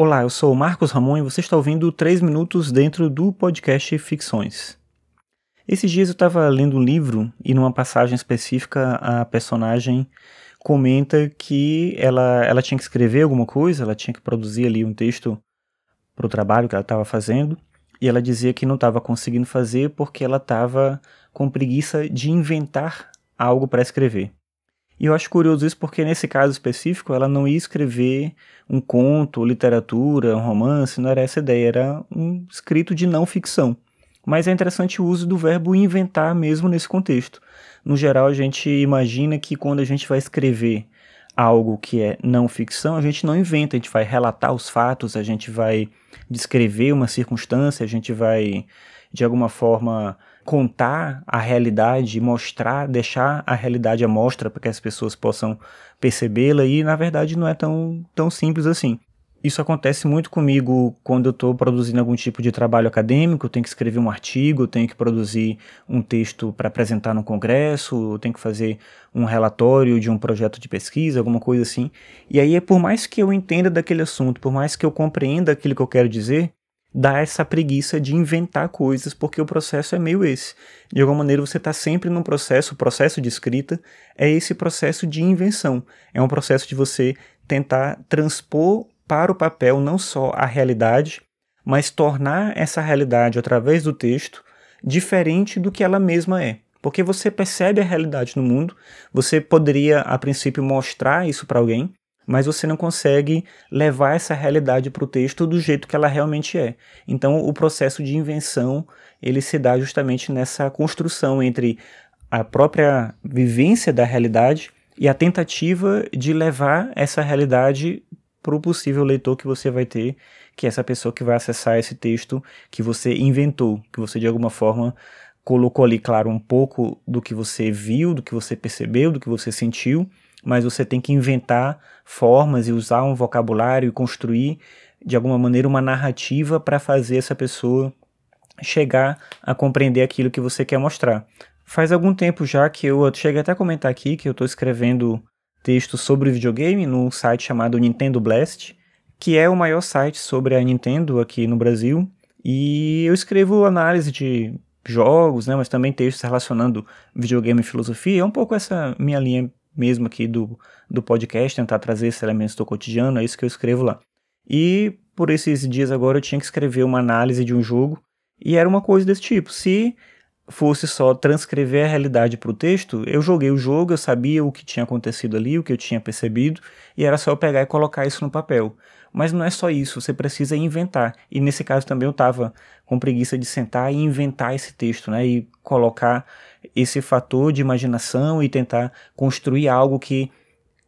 Olá, eu sou o Marcos Ramon e você está ouvindo 3 minutos dentro do podcast Ficções. Esses dias eu estava lendo um livro e numa passagem específica a personagem comenta que ela, ela tinha que escrever alguma coisa, ela tinha que produzir ali um texto para o trabalho que ela estava fazendo e ela dizia que não estava conseguindo fazer porque ela estava com preguiça de inventar algo para escrever. E eu acho curioso isso porque, nesse caso específico, ela não ia escrever um conto, literatura, um romance, não era essa ideia, era um escrito de não ficção. Mas é interessante o uso do verbo inventar mesmo nesse contexto. No geral, a gente imagina que quando a gente vai escrever algo que é não ficção, a gente não inventa, a gente vai relatar os fatos, a gente vai descrever uma circunstância, a gente vai, de alguma forma, contar a realidade, mostrar, deixar a realidade à mostra para que as pessoas possam percebê-la e na verdade não é tão, tão simples assim. Isso acontece muito comigo quando eu estou produzindo algum tipo de trabalho acadêmico, tenho que escrever um artigo, tenho que produzir um texto para apresentar no congresso, tenho que fazer um relatório de um projeto de pesquisa, alguma coisa assim. E aí, por mais que eu entenda daquele assunto, por mais que eu compreenda aquilo que eu quero dizer, dá essa preguiça de inventar coisas, porque o processo é meio esse. De alguma maneira você está sempre num processo, o processo de escrita é esse processo de invenção. É um processo de você tentar transpor para o papel não só a realidade, mas tornar essa realidade através do texto diferente do que ela mesma é. Porque você percebe a realidade no mundo, você poderia a princípio mostrar isso para alguém, mas você não consegue levar essa realidade para o texto do jeito que ela realmente é. Então, o processo de invenção ele se dá justamente nessa construção entre a própria vivência da realidade e a tentativa de levar essa realidade para o possível leitor que você vai ter, que é essa pessoa que vai acessar esse texto que você inventou, que você de alguma forma colocou ali, claro, um pouco do que você viu, do que você percebeu, do que você sentiu, mas você tem que inventar formas e usar um vocabulário e construir de alguma maneira uma narrativa para fazer essa pessoa chegar a compreender aquilo que você quer mostrar. Faz algum tempo já que eu, eu cheguei até a comentar aqui que eu estou escrevendo texto sobre videogame num site chamado Nintendo Blast, que é o maior site sobre a Nintendo aqui no Brasil. E eu escrevo análise de jogos, né, mas também textos relacionando videogame e filosofia. É um pouco essa minha linha mesmo aqui do, do podcast, tentar trazer esses elementos do cotidiano, é isso que eu escrevo lá. E por esses dias agora eu tinha que escrever uma análise de um jogo, e era uma coisa desse tipo. Se fosse só transcrever a realidade para o texto, eu joguei o jogo, eu sabia o que tinha acontecido ali, o que eu tinha percebido, e era só eu pegar e colocar isso no papel. Mas não é só isso, você precisa inventar. E nesse caso também eu estava com preguiça de sentar e inventar esse texto, né? E colocar esse fator de imaginação e tentar construir algo que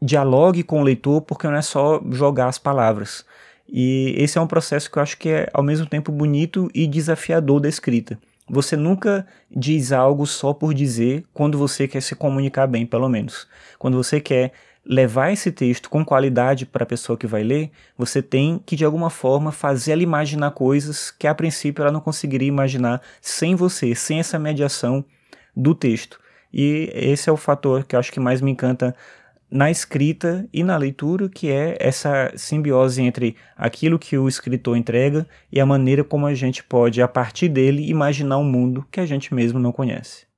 dialogue com o leitor, porque não é só jogar as palavras. E esse é um processo que eu acho que é ao mesmo tempo bonito e desafiador da escrita. Você nunca diz algo só por dizer quando você quer se comunicar bem, pelo menos. Quando você quer levar esse texto com qualidade para a pessoa que vai ler, você tem que de alguma forma fazer ela imaginar coisas que a princípio ela não conseguiria imaginar sem você, sem essa mediação do texto. E esse é o fator que eu acho que mais me encanta na escrita e na leitura, que é essa simbiose entre aquilo que o escritor entrega e a maneira como a gente pode, a partir dele, imaginar um mundo que a gente mesmo não conhece.